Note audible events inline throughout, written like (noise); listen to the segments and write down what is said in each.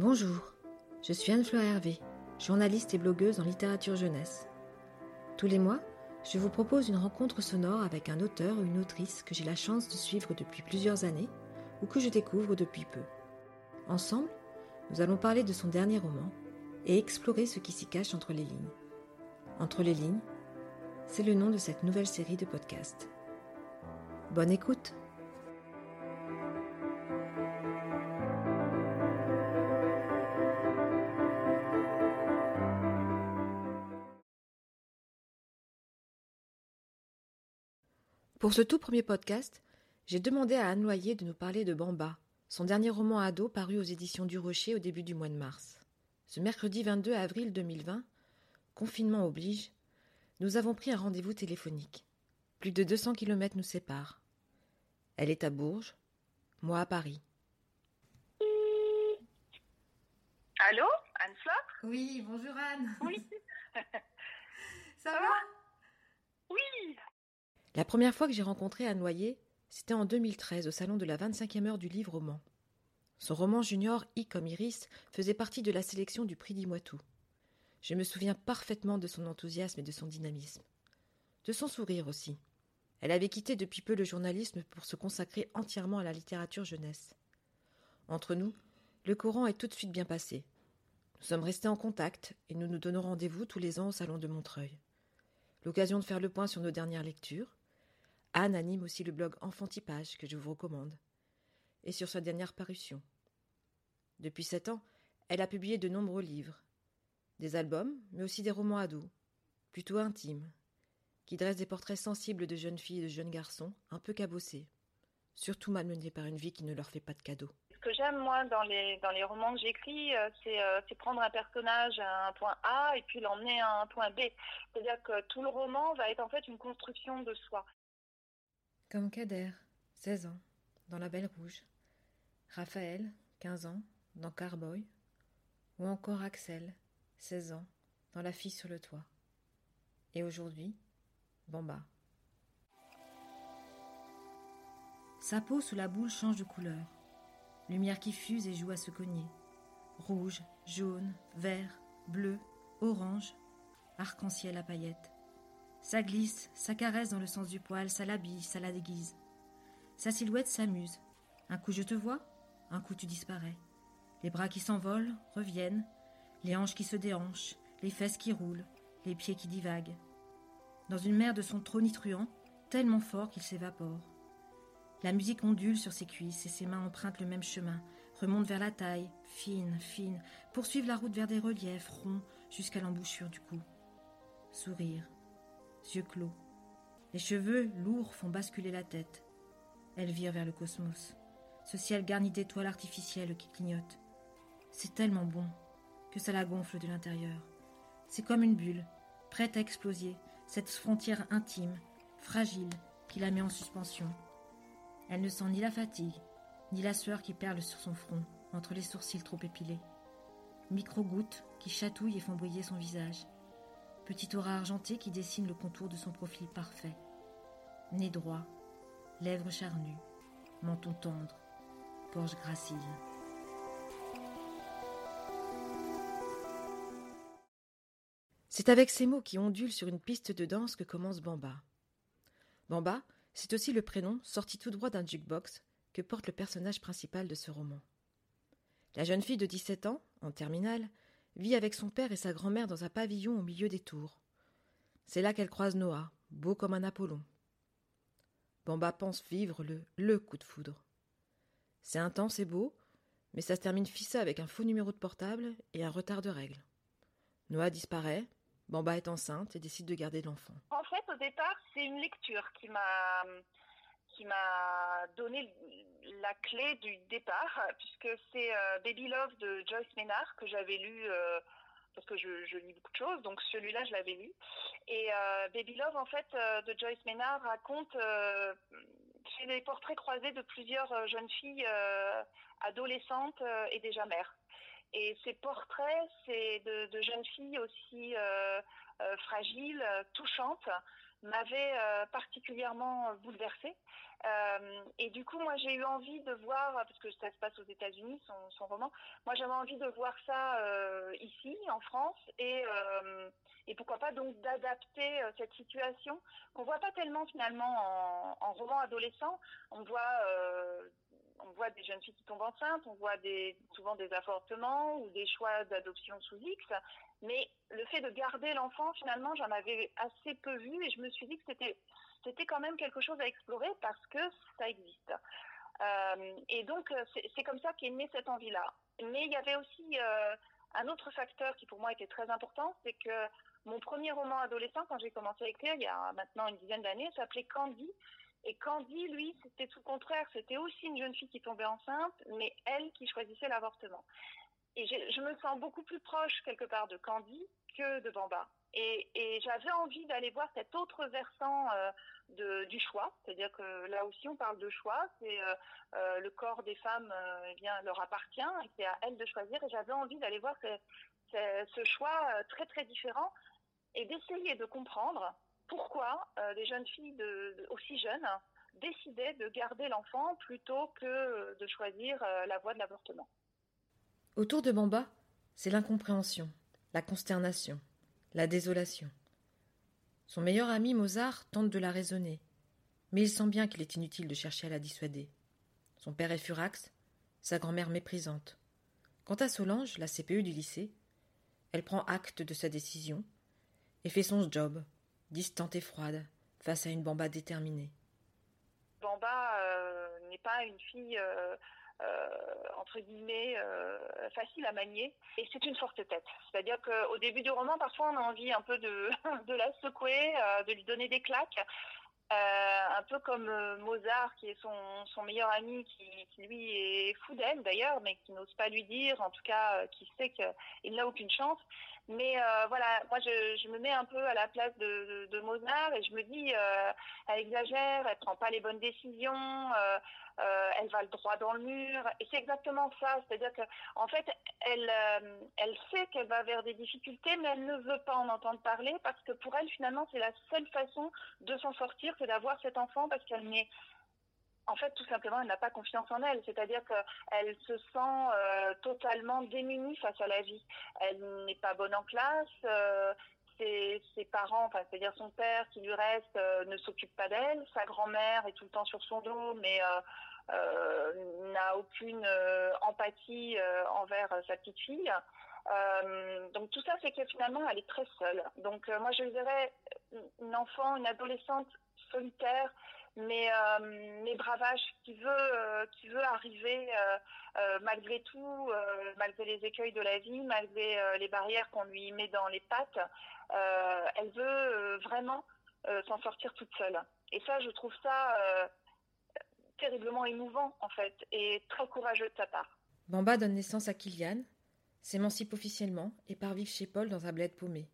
Bonjour, je suis Anne-Fleur Hervé, journaliste et blogueuse en littérature jeunesse. Tous les mois, je vous propose une rencontre sonore avec un auteur ou une autrice que j'ai la chance de suivre depuis plusieurs années ou que je découvre depuis peu. Ensemble, nous allons parler de son dernier roman et explorer ce qui s'y cache entre les lignes. Entre les lignes, c'est le nom de cette nouvelle série de podcasts. Bonne écoute Pour ce tout premier podcast, j'ai demandé à Anne Noyer de nous parler de Bamba, son dernier roman ado paru aux éditions du Rocher au début du mois de mars. Ce mercredi 22 avril 2020, confinement oblige, nous avons pris un rendez-vous téléphonique. Plus de 200 kilomètres nous séparent. Elle est à Bourges, moi à Paris. Allô Anne-Fleur Oui, bonjour Anne. Oui. (laughs) Ça va? Oui. La première fois que j'ai rencontré Anne Noyer, c'était en 2013 au salon de la 25e heure du livre roman. Son roman junior I comme Iris faisait partie de la sélection du prix d'Imoitou. Je me souviens parfaitement de son enthousiasme et de son dynamisme. De son sourire aussi. Elle avait quitté depuis peu le journalisme pour se consacrer entièrement à la littérature jeunesse. Entre nous, le courant est tout de suite bien passé. Nous sommes restés en contact et nous nous donnons rendez-vous tous les ans au salon de Montreuil. L'occasion de faire le point sur nos dernières lectures. Anne anime aussi le blog Enfantipage que je vous recommande. Et sur sa dernière parution. Depuis sept ans, elle a publié de nombreux livres, des albums, mais aussi des romans ados, plutôt intimes, qui dressent des portraits sensibles de jeunes filles et de jeunes garçons, un peu cabossés, surtout malmenés par une vie qui ne leur fait pas de cadeaux. Ce que j'aime, moi, dans les, dans les romans que j'écris, euh, c'est euh, c'est prendre un personnage à un point A et puis l'emmener à un point B. C'est-à-dire que tout le roman va être en fait une construction de soi. Comme Kader, 16 ans, dans La Belle Rouge. Raphaël, 15 ans, dans Carboy. Ou encore Axel, 16 ans, dans La fille sur le toit. Et aujourd'hui, Bamba. Sa peau sous la boule change de couleur. Lumière qui fuse et joue à se cogner. Rouge, jaune, vert, bleu, orange, arc-en-ciel à paillettes. Ça glisse, ça caresse dans le sens du poil, ça l'habille, ça la déguise. Sa silhouette s'amuse. Un coup je te vois, un coup tu disparais. Les bras qui s'envolent, reviennent, les hanches qui se déhanchent, les fesses qui roulent, les pieds qui divaguent. Dans une mer de son tonitruant, tellement fort qu'il s'évapore. La musique ondule sur ses cuisses et ses mains empruntent le même chemin, remontent vers la taille, fine, fine, poursuivent la route vers des reliefs ronds jusqu'à l'embouchure du cou. Sourire, yeux clos. Les cheveux lourds font basculer la tête. Elle vire vers le cosmos, ce ciel garni d'étoiles artificielles qui clignotent. C'est tellement bon que ça la gonfle de l'intérieur. C'est comme une bulle, prête à exploser, cette frontière intime, fragile, qui la met en suspension. Elle ne sent ni la fatigue, ni la sueur qui perle sur son front, entre les sourcils trop épilés. Micro-gouttes qui chatouillent et font briller son visage. Petit aura argenté qui dessine le contour de son profil parfait. Nez droit, lèvres charnues, menton tendre, gorge gracile. C'est avec ces mots qui ondulent sur une piste de danse que commence Bamba. Bamba, c'est aussi le prénom, sorti tout droit d'un jukebox, que porte le personnage principal de ce roman. La jeune fille de 17 ans, en terminale, vit avec son père et sa grand-mère dans un pavillon au milieu des tours. C'est là qu'elle croise Noah, beau comme un Apollon. Bamba pense vivre le le coup de foudre. C'est intense et beau, mais ça se termine fissa avec un faux numéro de portable et un retard de règles. Noah disparaît, Bamba est enceinte et décide de garder l'enfant. En fait, au départ, c'est une lecture qui m'a qui m'a donné la clé du départ, puisque c'est euh, Baby Love de Joyce Maynard que j'avais lu euh, parce que je, lis beaucoup de choses, donc celui-là je l'avais lu. Et euh, Baby Love, en fait, de Joyce Maynard raconte c'est des portraits croisés de plusieurs jeunes filles adolescentes et déjà mères. Et ces portraits, c'est de, jeunes filles aussi fragiles, touchantes, m'avait particulièrement bouleversée. et du coup, moi, j'ai eu envie de voir, parce que ça se passe aux États-Unis, son, roman, moi, j'avais envie de voir ça ici, en France, et, et pourquoi pas donc d'adapter cette situation qu'on voit pas tellement finalement en, en roman adolescent. On voit on voit des jeunes filles qui tombent enceintes, on voit souvent des avortements ou des choix d'adoption sous X, mais le fait de garder l'enfant, finalement, j'en avais assez peu vu et je me suis dit que c'était, c'était quand même quelque chose à explorer parce que ça existe. Euh, et donc, c'est, comme ça qu'est née cette envie-là. Mais il y avait aussi euh, un autre facteur qui pour moi était très important, c'est que mon premier roman adolescent, quand j'ai commencé à écrire il y a maintenant une dizaine d'années, s'appelait Candy. Et Candy, lui, c'était tout le contraire. C'était aussi une jeune fille qui tombait enceinte, mais elle qui choisissait l'avortement. Et je me sens beaucoup plus proche, quelque part, de Candy que de Bamba. Et, j'avais envie d'aller voir cet autre versant euh, du choix. C'est-à-dire que là aussi, on parle de choix. C'est euh, euh, le corps des femmes eh bien, leur appartient et c'est à elles de choisir. Et j'avais envie d'aller voir ce choix très, très différent et d'essayer de comprendre pourquoi euh, des jeunes filles aussi jeunes décidaient de garder l'enfant plutôt que de choisir euh, la voie de l'avortement. Autour de Bamba, c'est l'incompréhension, la consternation, la désolation. Son meilleur ami Mozart tente de la raisonner, mais il sent bien qu'il est inutile de chercher à la dissuader. Son père est furax, sa grand-mère méprisante. Quant à Solange, la CPU du lycée, elle prend acte de sa décision et fait son job, distante et froide, face à une Bamba déterminée. Bamba euh, n'est pas une fille, euh, euh, entre guillemets, facile à manier, et c'est une forte tête. C'est-à-dire qu'au début du roman, parfois, on a envie un peu de, (laughs) de la secouer, de lui donner des claques. Un peu comme Mozart, qui est son, meilleur ami, qui, lui est fou d'elle d'ailleurs, mais qui n'ose pas lui dire, en tout cas, qui sait qu'il n'a aucune chance. Mais euh, voilà, moi je, me mets un peu à la place de, Mozart et je me dis, euh, elle exagère, elle prend pas les bonnes décisions, euh, elle va le droit dans le mur. Et c'est exactement ça, c'est-à-dire que en fait, elle, euh, elle sait qu'elle va vers des difficultés, mais elle ne veut pas en entendre parler parce que pour elle finalement c'est la seule façon de s'en sortir, c'est d'avoir cet enfant parce qu'elle n'est en fait, tout simplement, elle n'a pas confiance en elle. C'est-à-dire qu'elle se sent euh, totalement démunie face à la vie. Elle n'est pas bonne en classe. Ses, parents, c'est-à-dire son père qui lui reste, euh, ne s'occupe pas d'elle. Sa grand-mère est tout le temps sur son dos, mais n'a aucune empathie envers sa petite fille. donc tout ça, c'est que finalement, elle est très seule. Donc moi, je dirais une enfant, une adolescente solitaire mais, euh, mais Bravage qui veut, euh, qui veut arriver euh, malgré tout, malgré les écueils de la vie, malgré les barrières qu'on lui met dans les pattes, elle veut vraiment s'en sortir toute seule. Et ça, je trouve ça terriblement émouvant en fait et très courageux de sa part. Bamba donne naissance à Kilian, s'émancipe officiellement et part vivre chez Paul dans un bled paumé.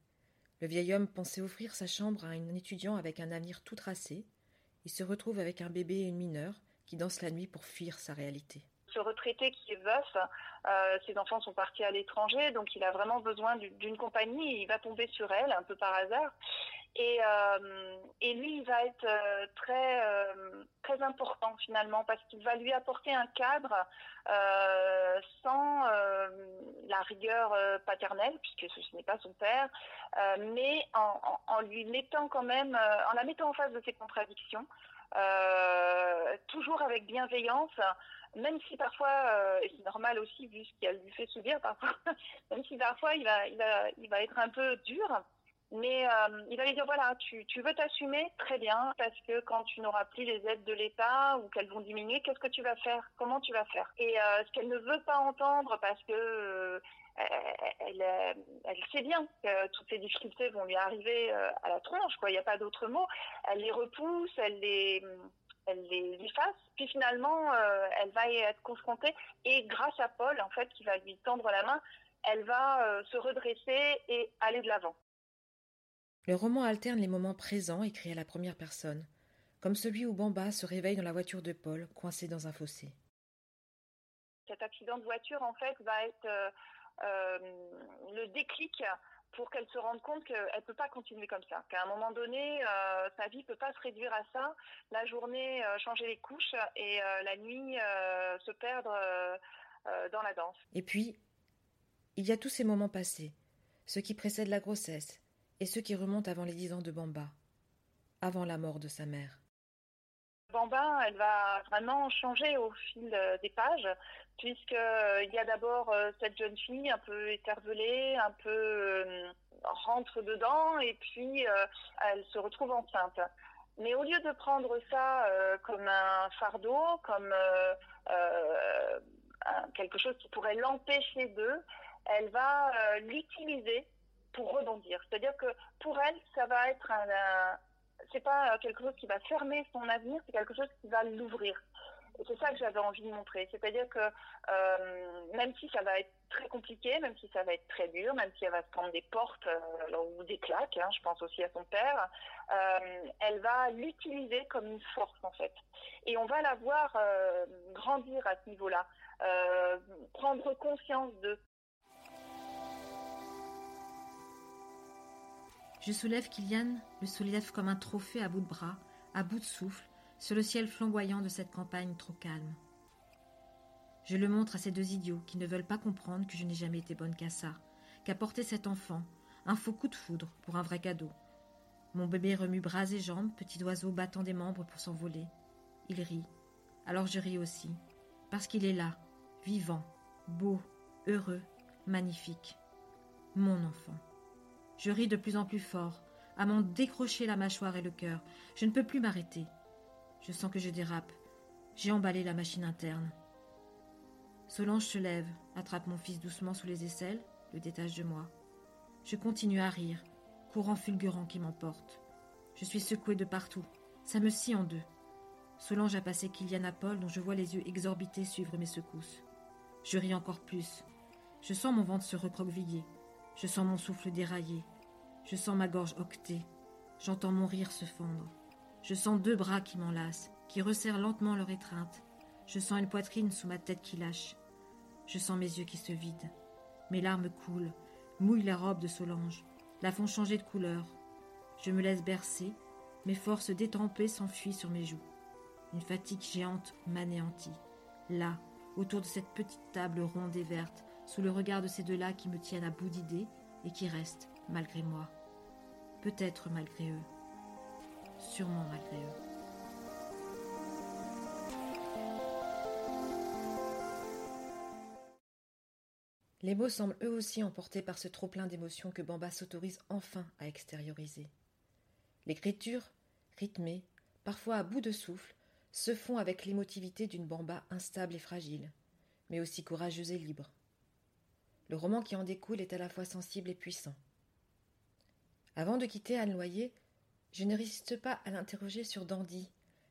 Le vieil homme pensait offrir sa chambre à un étudiant avec un avenir tout tracé, il se retrouve avec un bébé et une mineure qui dansent la nuit pour fuir sa réalité. Ce retraité qui est veuf, euh, ses enfants sont partis à l'étranger, donc il a vraiment besoin d'une compagnie. Il va tomber sur elle un peu par hasard. Et, euh, et lui, il va être euh, très, très important finalement parce qu'il va lui apporter un cadre sans la rigueur paternelle, puisque ce, n'est pas son père, mais en, en, lui mettant quand même, en la mettant en face de ses contradictions, toujours avec bienveillance, même si parfois, et c'est normal aussi vu ce qu'elle lui fait subir parfois, (laughs) même si parfois il va, il va, il va être un peu dur, mais euh, il va lui dire voilà, tu, tu veux t'assumer très bien parce que quand tu n'auras plus les aides de l'État ou qu'elles vont diminuer, qu'est-ce que tu vas faire? Comment tu vas faire? Et euh, ce qu'elle ne veut pas entendre parce que euh, elle, elle, sait bien que toutes ces difficultés vont lui arriver à la tronche, quoi. Il n'y a pas d'autre mot. Elle les repousse, elle les elle les efface, puis finalement, elle va y être confrontée, et grâce à Paul, en fait, qui va lui tendre la main, elle va se redresser et aller de l'avant. Le roman alterne les moments présents écrits à la première personne, comme celui où Bamba se réveille dans la voiture de Paul, coincé dans un fossé. Cet accident de voiture, en fait, va être euh, euh, le déclic pour qu'elle se rende compte qu'elle ne peut pas continuer comme ça, qu'à un moment donné, euh, sa vie ne peut pas se réduire à ça, la journée changer les couches et la nuit se perdre dans la danse. Et puis, il y a tous ces moments passés, ceux qui précèdent la grossesse et ceux qui remontent avant les dix ans de Bamba, avant la mort de sa mère. Bamba, elle va vraiment changer au fil des pages puisqu'il euh, y a d'abord euh, cette jeune fille un peu étervelée, un peu euh, rentre dedans et puis elle se retrouve enceinte. Mais au lieu de prendre ça comme un fardeau, comme quelque chose qui pourrait l'empêcher d'eux, elle va l'utiliser pour rebondir. C'est-à-dire que pour elle, ça va être un c'est pas quelque chose qui va fermer son avenir, c'est quelque chose qui va l'ouvrir c'est ça que j'avais envie de montrer. C'est-à-dire que euh, même si ça va être très compliqué, même si ça va être très dur, même si elle va se prendre des portes euh, ou des claques, hein, je pense aussi à son père, euh, elle va l'utiliser comme une force en fait. Et on va la voir grandir à ce niveau-là, prendre conscience de. Je soulève Kylian, le soulève comme un trophée à bout de bras, à bout de souffle, sur le ciel flamboyant de cette campagne trop calme. Je le montre à ces deux idiots qui ne veulent pas comprendre que je n'ai jamais été bonne qu'à ça, qu'à porter cet enfant, un faux coup de foudre pour un vrai cadeau. Mon bébé remue bras et jambes, petit oiseau battant des membres pour s'envoler. Il rit. Alors je ris aussi, parce qu'il est là, vivant, beau, heureux, magnifique. Mon enfant. Je ris de plus en plus fort, à m'en décrocher la mâchoire et le cœur. Je ne peux plus m'arrêter. Je sens que je dérape. J'ai emballé la machine interne. Solange se lève, attrape mon fils doucement sous les aisselles, le détache de moi. Je continue à rire, courant fulgurant qui m'emporte. Je suis secouée de partout. Ça me scie en deux. Solange a passé Kylian à Paul, dont je vois les yeux exorbités suivre mes secousses. Je ris encore plus. Je sens mon ventre se recroqueviller. Je sens mon souffle dérailler. Je sens ma gorge octer. J'entends mon rire se fendre. Je sens deux bras qui m'enlacent, qui resserrent lentement leur étreinte. Je sens une poitrine sous ma tête qui lâche. Je sens mes yeux qui se vident. Mes larmes coulent, mouillent la robe de Solange, la font changer de couleur. Je me laisse bercer, mes forces détrempées s'enfuient sur mes joues. Une fatigue géante m'anéantit. Là, autour de cette petite table ronde et verte, sous le regard de ces deux-là qui me tiennent à bout d'idées et qui restent, malgré moi. Peut-être malgré eux sûrement malgré eux. Les mots semblent eux aussi emportés par ce trop-plein d'émotions que Bamba s'autorise enfin à extérioriser. L'écriture, rythmée, parfois à bout de souffle, se fond avec l'émotivité d'une Bamba instable et fragile, mais aussi courageuse et libre. Le roman qui en découle est à la fois sensible et puissant. Avant de quitter Anne Loyer, je ne résiste pas à l'interroger sur Dandy,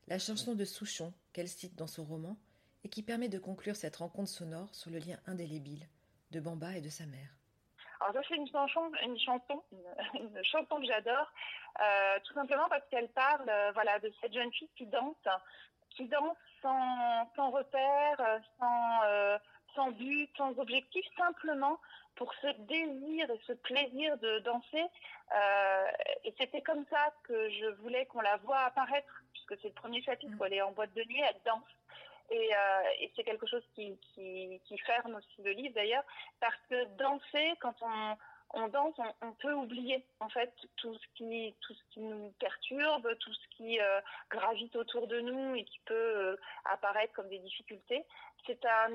la chanson de Souchon qu'elle cite dans son roman et qui permet de conclure cette rencontre sonore sur le lien indélébile de Bamba et de sa mère. Alors ça c'est une chanson, une chanson, une, chanson que j'adore, euh, tout simplement parce qu'elle parle, euh, voilà, de cette jeune fille qui danse, qui danse sans, sans repère, sans, euh, sans but, sans objectif, simplement pour ce désir et ce plaisir de danser. Euh, et c'était comme ça que je voulais qu'on la voit apparaître, puisque c'est le premier chapitre où elle est en boîte de nuit, elle danse. Et, euh, c'est quelque chose qui, qui, qui, ferme aussi le livre d'ailleurs, parce que danser, quand on, on danse, on, peut oublier en fait tout ce qui, tout ce qui nous perturbe, tout ce qui euh, gravite autour de nous et qui peut euh, apparaître comme des difficultés. C'est un,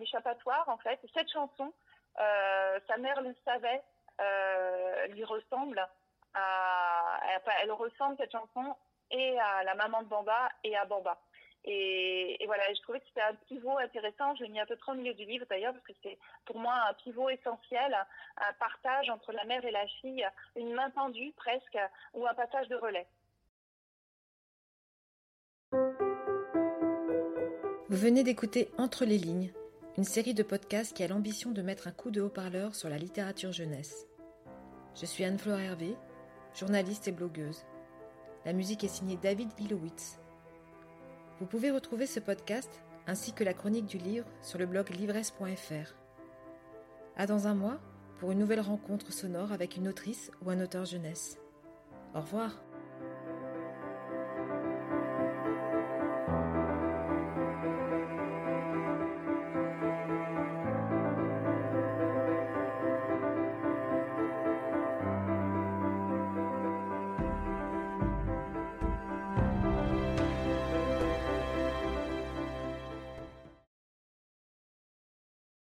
échappatoire en fait. cette chanson, euh, sa mère le savait, lui ressemble. À, elle, ressemble cette chanson et à la maman de Bamba et à Bamba. Et, voilà, je trouvais que c'était un pivot intéressant. Je l'ai mis à peu près au milieu du livre d'ailleurs, parce que c'est pour moi un pivot essentiel, un partage entre la mère et la fille, une main tendue presque, ou un passage de relais. Vous venez d'écouter Entre les lignes, une série de podcasts qui a l'ambition de mettre un coup de haut-parleur sur la littérature jeunesse. Je suis Anne-Fleur Hervé, journaliste et blogueuse. La musique est signée David Ilowitz. Vous pouvez retrouver ce podcast ainsi que la chronique du livre sur le blog livresse.fr. À dans un mois pour une nouvelle rencontre sonore avec une autrice ou un auteur jeunesse. Au revoir